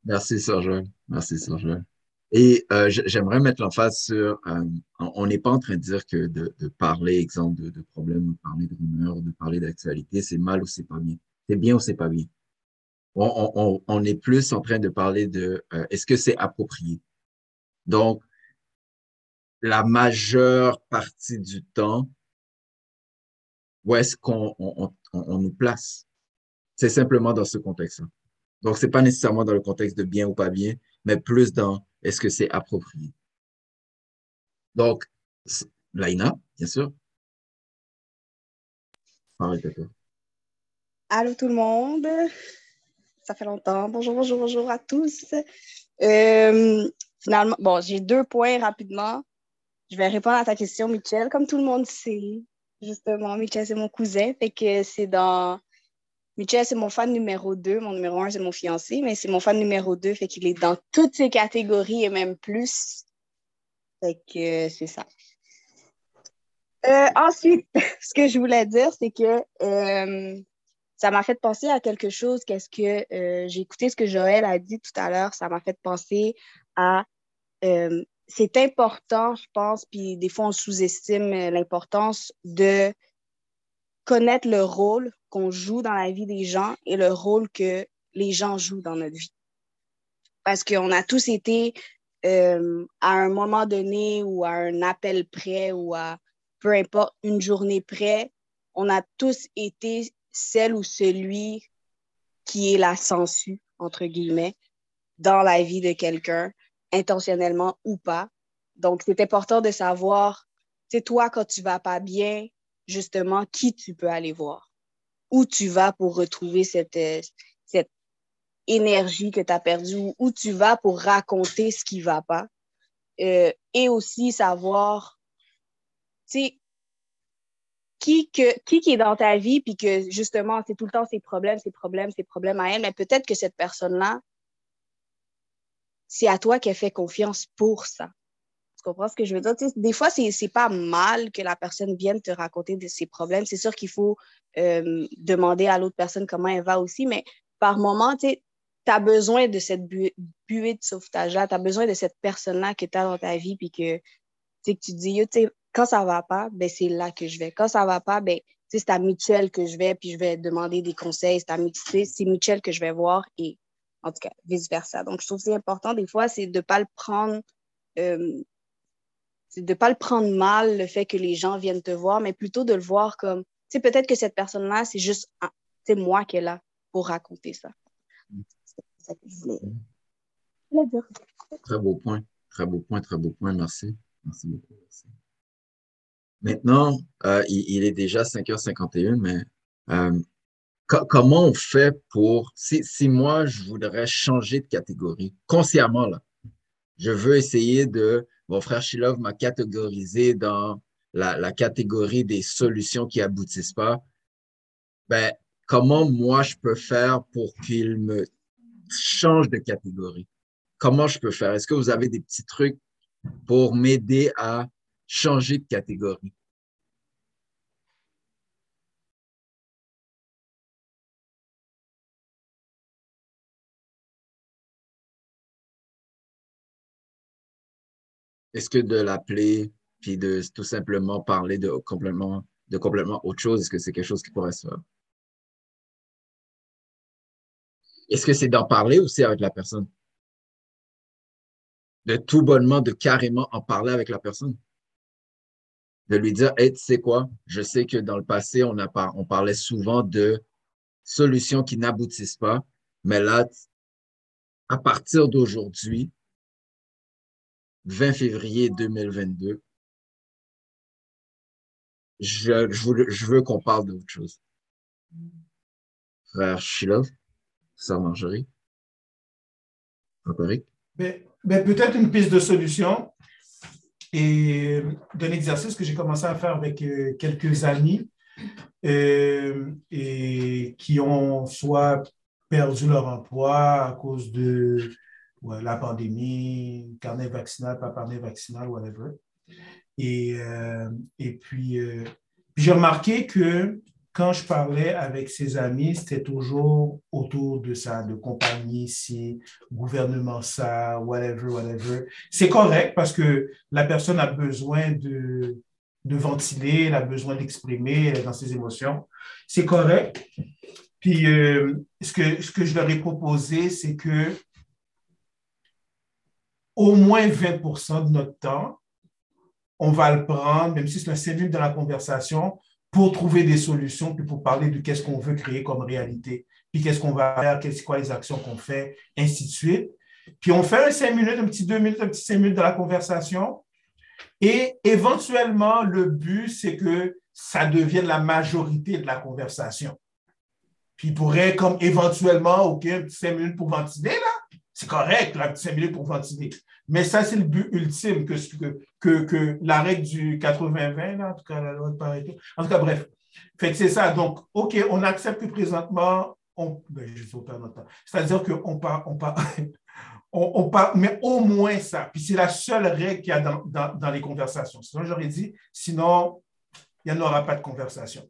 Merci, Joël. Merci, Joël. Et euh, j'aimerais mettre l'emphase sur, euh, on n'est pas en train de dire que de, parler, exemple, de, problèmes, de parler de rumeurs, de parler d'actualité, c'est mal ou c'est pas bien. C'est bien ou c'est pas bien. On, est plus en train de parler de euh, est-ce que c'est approprié? Donc, la majeure partie du temps, où est-ce qu'on nous place? C'est simplement dans ce contexte-là. Donc, c'est pas nécessairement dans le contexte de bien ou pas bien, mais plus dans est-ce que c'est approprié? Donc, Laina, bien sûr. Allô tout le monde. Ça fait longtemps. Bonjour, bonjour, bonjour à tous. Euh, finalement, bon, j'ai deux points rapidement. Je vais répondre à ta question, Michel. Comme tout le monde sait, justement, Michel, c'est mon cousin. Fait que c'est dans. Michel, c'est mon fan numéro 2. Mon numéro 1, c'est mon fiancé, mais c'est mon fan numéro 2. Fait qu'il est dans toutes ces catégories et même plus. Fait que c'est ça. Euh, ensuite, ce que je voulais dire, c'est que euh, ça m'a fait penser à quelque chose. Qu'est-ce que euh, j'ai écouté ce que Joël a dit tout à l'heure. Ça m'a fait penser à c'est important, je pense, puis des fois on sous-estime l'importance de connaître le rôle qu'on joue dans la vie des gens et le rôle que les gens jouent dans notre vie. Parce qu'on a tous été euh, à un moment donné ou à un appel près ou à peu importe une journée près, on a tous été celle ou celui qui est la sensu, entre guillemets, dans la vie de quelqu'un intentionnellement ou pas. Donc, c'est important de savoir, c'est toi, quand tu vas pas bien, justement, qui tu peux aller voir, où tu vas pour retrouver cette, euh, cette énergie que tu as perdue, où tu vas pour raconter ce qui va pas. Euh, et aussi savoir, tu sais, qui, que, qui, qui est dans ta vie, puis que justement, c'est tout le temps ses problèmes, ses problèmes, ses problèmes à elle, mais peut-être que cette personne-là, c'est à toi qu'elle fait confiance pour ça. Tu comprends ce que je veux dire? des fois, c'est pas mal que la personne vienne te raconter de ses problèmes. C'est sûr qu'il faut euh, demander à l'autre personne comment elle va aussi, mais par moment, tu as besoin de cette buée, de sauvetage-là, tu as besoin de cette personne-là que tu as dans ta vie, puis que, tu dis, quand ça va pas, ben, c'est là que je vais. Quand ça va pas, ben, c'est à Michel que je vais, puis je vais demander des conseils. C'est Michel que je vais voir et en tout cas, vice-versa. Donc, je trouve que c'est important, des fois, c'est de ne pas le prendre. Euh, c'est de pas le prendre mal, le fait que les gens viennent te voir, mais plutôt de le voir comme, tu sais, peut-être que cette personne-là, c'est juste, c'est moi qui est là pour raconter ça. C'est ça que je voulais, dire. Très beau point, très beau point, très beau point, merci. Merci beaucoup. Maintenant, euh, il, est déjà 5h51, mais euh, comment on fait pour, si, si moi, je voudrais changer de catégorie, consciemment, là, je veux essayer de, mon frère Shilov m'a catégorisé dans la, catégorie des solutions qui aboutissent pas, ben, comment moi je peux faire pour qu'il me change de catégorie? Comment je peux faire? Est-ce que vous avez des petits trucs pour m'aider à changer de catégorie? Est-ce que de l'appeler puis de tout simplement parler de complètement, de complètement autre chose, est-ce que c'est quelque chose qui pourrait se faire? Est-ce que c'est d'en parler aussi avec la personne? De tout bonnement, de carrément en parler avec la personne? De lui dire, hey, tu sais quoi, je sais que dans le passé, on, a on parlait souvent de solutions qui n'aboutissent pas, mais là, à partir d'aujourd'hui, 20 février 2022, je, je, veux, qu'on parle d'autre chose. Frère Shilov, sœur Marjorie, Mais, mais peut-être une piste de solution et d'un exercice que j'ai commencé à faire avec euh, quelques amis euh, et qui ont soit perdu leur emploi à cause de la pandémie, carnet vaccinal, pas carnet vaccinal, whatever. Et, euh, et puis, euh, puis j'ai remarqué que quand je parlais avec ses amis, c'était toujours autour de ça, de compagnie ici, gouvernement ça, whatever, whatever. C'est correct parce que la personne a besoin de, de ventiler, elle a besoin d'exprimer dans ses émotions. C'est correct. Puis euh, ce, que, ce que je leur ai proposé, c'est que au moins 20% de notre temps, on va le prendre, même si c'est un cellule de la conversation, pour trouver des solutions, puis pour parler de qu'est-ce qu'on veut créer comme réalité, puis qu'est-ce qu'on va faire, qu'est-ce quoi les actions qu'on fait, ainsi de suite. Puis on fait un cinq minutes, un petit deux minutes, un petit cinq minutes de la conversation. Et éventuellement, le but, c'est que ça devienne la majorité de la conversation. Puis il pourrait, comme éventuellement, OK, un petit cinq minutes pour ventiler, là. C'est correct, un petit cinq minutes pour ventiler. Mais ça, c'est le but ultime que, que, que, la règle du 80-20, là, en tout cas, la loi de Pareto. En tout cas, bref. Fait que c'est ça. Donc, OK, on accepte que présentement, on, ben, je vais perdre notre temps. C'est-à-dire qu'on part, on part, on, part, mais au moins ça. Puis c'est la seule règle qu'il y a dans, dans, dans les conversations. Sinon, j'aurais dit, sinon, il n'y en aura pas de conversation.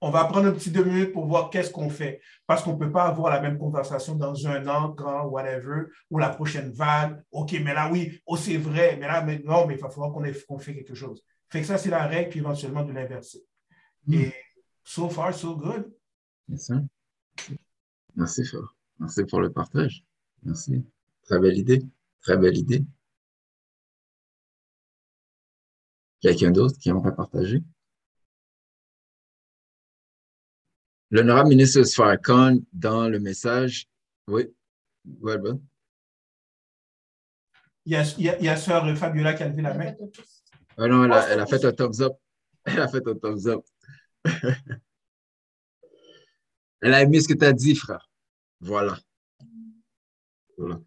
On va prendre un petit deux minutes pour voir qu'est-ce qu'on fait. Parce qu'on ne peut pas avoir la même conversation dans un an, quand, whatever, ou la prochaine vague. OK, mais là, oui, oh, c'est vrai, mais là, mais non, mais il va falloir qu'on qu fait quelque chose. Fait que ça, c'est la règle, puis éventuellement de l'inverser. Hmm. Et so far, so good. Merci. Merci, fort. Merci pour le partage. Merci. Très belle idée. Très belle idée. Quelqu'un d'autre qui aimerait partager? L'honorable ministre Farrakhan, dans le message, oui, well, bon. Il y a, il y a, sœur Fabiola qui a levé la main. Ah non, elle a, elle a fait un thumbs up. Elle a fait un thumbs up. elle a aimé ce que tu as dit, frère. Voilà. Voilà.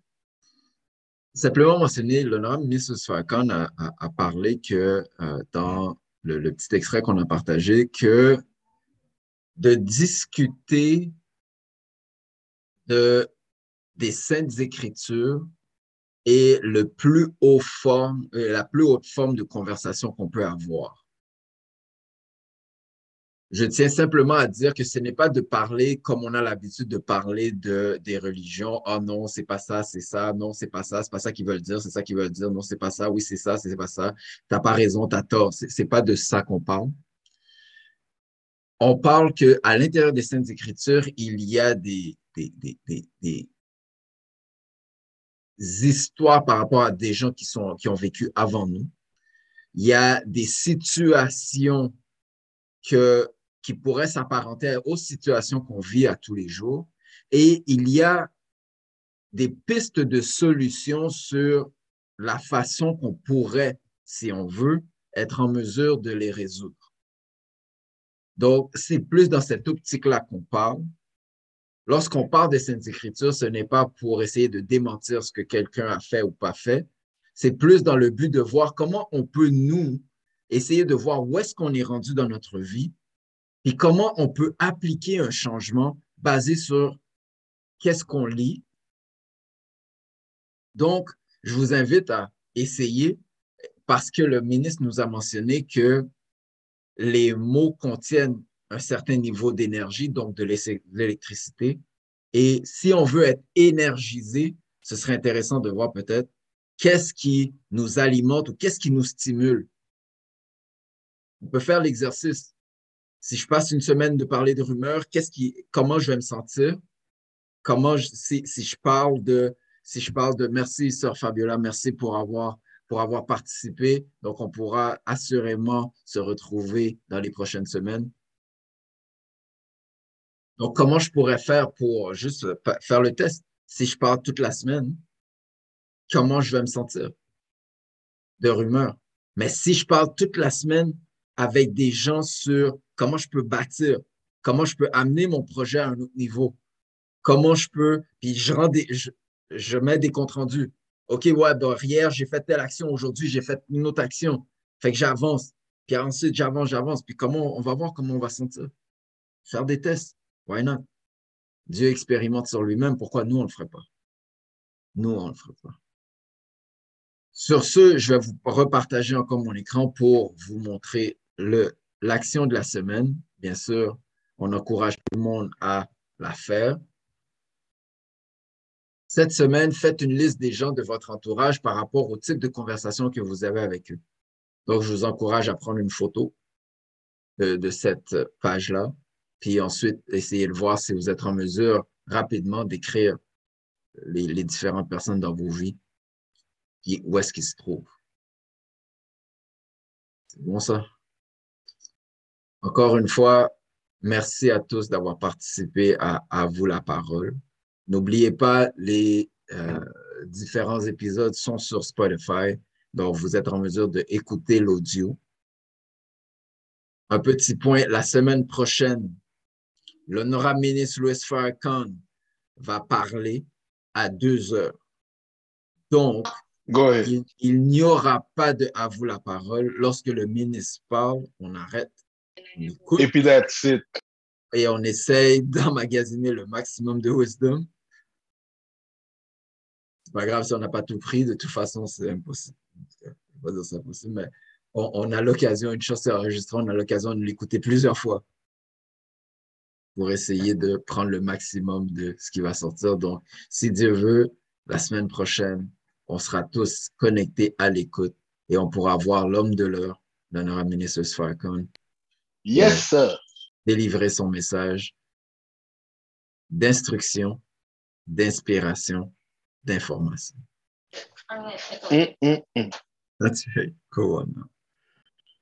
Simplement mentionner, l'honorable ministre Farrakhan a, a, parlé que euh, dans le, le, petit extrait qu'on a partagé, que de discuter de, des saintes écritures forme, euh, la plus haute forme de conversation qu'on peut avoir. Je tiens simplement à dire que ce n'est pas de parler comme on a l'habitude de parler de, des religions. Oh non, c'est pas ça, c'est ça. Non, c'est pas ça, c'est pas ça qu'ils veulent dire, c'est ça qu'ils veulent dire. Non, c'est pas ça. Oui, c'est ça, c'est pas ça. T'as pas raison, t'as tort. C'est pas de ça qu'on parle on parle qu'à l'intérieur des Saintes Écritures, il y a des, des, histoires par rapport à des gens qui, sont, qui ont vécu avant nous. Il y a des situations que, qui pourraient s'apparenter aux situations qu'on vit à tous les jours. Et il y a des pistes de solutions sur la façon qu'on pourrait, si on veut, être en mesure de les résoudre. Donc, c'est plus dans cette optique-là qu'on parle. Lorsqu'on parle des Saintes Écritures, ce n'est pas pour essayer de démentir ce que quelqu'un a fait ou pas fait. C'est plus dans le but de voir comment on peut, nous, essayer de voir où est-ce qu'on est rendu dans notre vie et comment on peut appliquer un changement basé sur qu'est-ce qu'on lit. Donc, je vous invite à essayer parce que le ministre nous a mentionné que les mots contiennent un certain niveau d'énergie, donc de l'électricité. Et si on veut être énergisé, ce serait intéressant de voir peut-être qu'est-ce qui nous alimente ou qu'est-ce qui nous stimule. On peut faire l'exercice. Si je passe une semaine de parler de rumeurs, qu'est-ce qui, comment je vais me sentir? Comment, si, je parle de, si je parle de merci, sœur Fabiola, merci pour avoir pour avoir participé. Donc, on pourra assurément se retrouver dans les prochaines semaines. Donc, comment je pourrais faire pour juste faire le test? Si je parle toute la semaine, comment je vais me sentir? De rumeurs. Mais si je parle toute la semaine avec des gens sur comment je peux bâtir, comment je peux amener mon projet à un autre niveau, comment je peux, puis je, rends des, je, je mets des comptes rendus. OK, ouais, ben, hier, j'ai fait telle action, aujourd'hui, j'ai fait une autre action. Fait que j'avance. Puis ensuite, j'avance, j'avance. Puis comment, on va voir comment on va sentir. Faire des tests. Why not? Dieu expérimente sur lui-même. Pourquoi nous, on ne le ferait pas? Nous, on ne le ferait pas. Sur ce, je vais vous repartager encore mon écran pour vous montrer l'action de la semaine. Bien sûr, on encourage tout le monde à la faire. Cette semaine, faites une liste des gens de votre entourage par rapport au type de conversation que vous avez avec eux. Donc, je vous encourage à prendre une photo de, cette page-là, puis ensuite, essayez de voir si vous êtes en mesure rapidement d'écrire les, les différentes personnes dans vos vies, et où est-ce qu'ils se trouvent. C'est bon ça? Encore une fois, merci à tous d'avoir participé à vous la parole. N'oubliez pas, les euh, différents épisodes sont sur Spotify, donc vous êtes en mesure d'écouter l'audio. Un petit point, la semaine prochaine, l'honorable ministre Louis Farrakhan va parler à deux heures. Donc, il, n'y aura pas de à vous la parole. Lorsque le ministre parle, on arrête, on écoute. Et puis that's it. Et on essaye d'emmagasiner le maximum de wisdom. C'est pas grave si on n'a pas tout pris. De toute façon, c'est impossible. Pas dire c'est impossible, mais on, a l'occasion, une chose c'est enregistré, on a l'occasion de l'écouter plusieurs fois pour essayer de prendre le maximum de ce qui va sortir. Donc, si Dieu veut, la semaine prochaine, on sera tous connectés à l'écoute et on pourra voir l'homme de l'heure, l'honorable ministre Farrakhan. Yes, sir. Délivrer son message d'instruction, d'inspiration, d'information. Mm, mm, mm. That's right. Cool.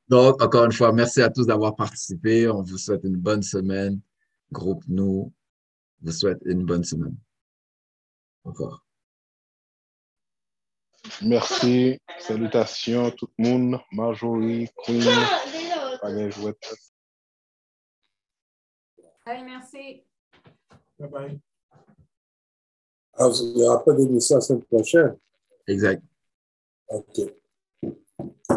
Donc, encore une fois, merci à tous d'avoir participé. On vous souhaite une bonne semaine. Groupe Nous vous souhaite une bonne semaine. Au revoir. Merci. Salutations tout le monde. Marjorie, Queen, Allez, Allez, merci. Bye bye. Ah, il n'y aura pas d'émission la semaine prochaine. Exact. OK.